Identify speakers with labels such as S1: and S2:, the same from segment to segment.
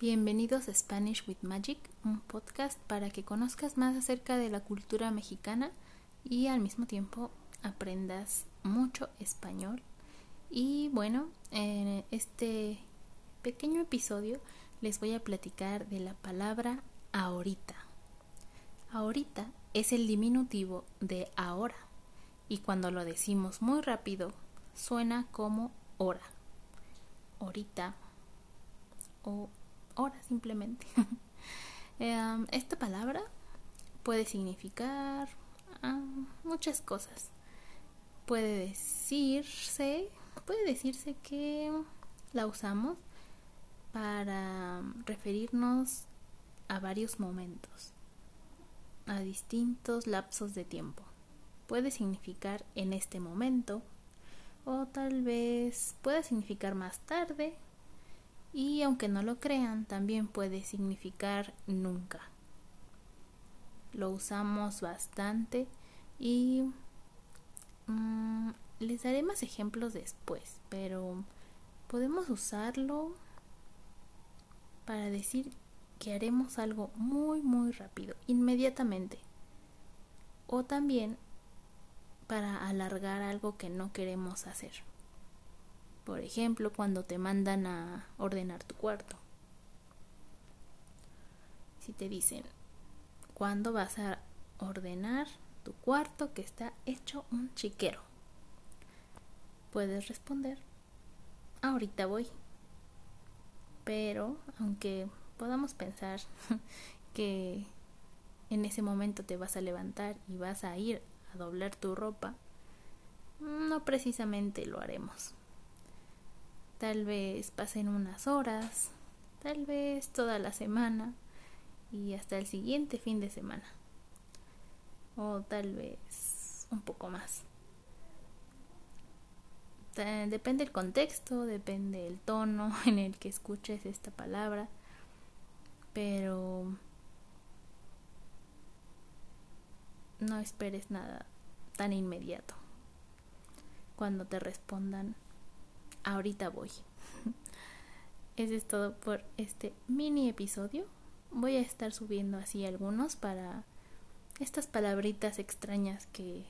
S1: Bienvenidos a Spanish with Magic, un podcast para que conozcas más acerca de la cultura mexicana y al mismo tiempo aprendas mucho español. Y bueno, en este pequeño episodio les voy a platicar de la palabra ahorita. Ahorita es el diminutivo de ahora y cuando lo decimos muy rápido suena como hora. Ahorita o hora simplemente. Em, esta palabra puede significar ah, muchas cosas. Puede decirse, puede decirse que la usamos para referirnos a varios momentos, a distintos lapsos de tiempo. Puede significar en este momento o tal vez pueda significar más tarde y aunque no lo crean, también puede significar nunca. Lo usamos bastante y mm, les daré más ejemplos después, pero podemos usarlo para decir que haremos algo muy muy rápido, inmediatamente. O también para alargar algo que no queremos hacer. Por ejemplo, cuando te mandan a ordenar tu cuarto. Si te dicen, ¿cuándo vas a ordenar tu cuarto que está hecho un chiquero? Puedes responder, ahorita voy. Pero, aunque podamos pensar que en ese momento te vas a levantar y vas a ir a doblar tu ropa, no precisamente lo haremos. Tal vez pasen unas horas, tal vez toda la semana y hasta el siguiente fin de semana. O tal vez un poco más. Depende el contexto, depende el tono en el que escuches esta palabra, pero no esperes nada tan inmediato. Cuando te respondan ahorita voy. Eso es todo por este mini episodio. Voy a estar subiendo así algunos para estas palabritas extrañas que,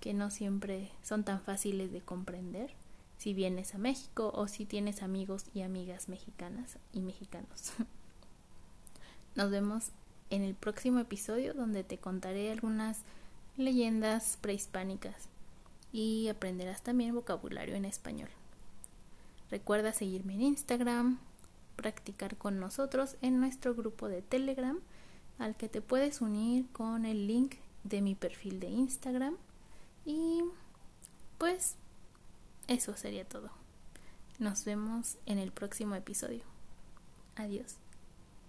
S1: que no siempre son tan fáciles de comprender si vienes a México o si tienes amigos y amigas mexicanas y mexicanos. Nos vemos en el próximo episodio donde te contaré algunas leyendas prehispánicas y aprenderás también vocabulario en español. Recuerda seguirme en Instagram, practicar con nosotros en nuestro grupo de Telegram, al que te puedes unir con el link de mi perfil de Instagram. Y pues eso sería todo. Nos vemos en el próximo episodio. Adiós.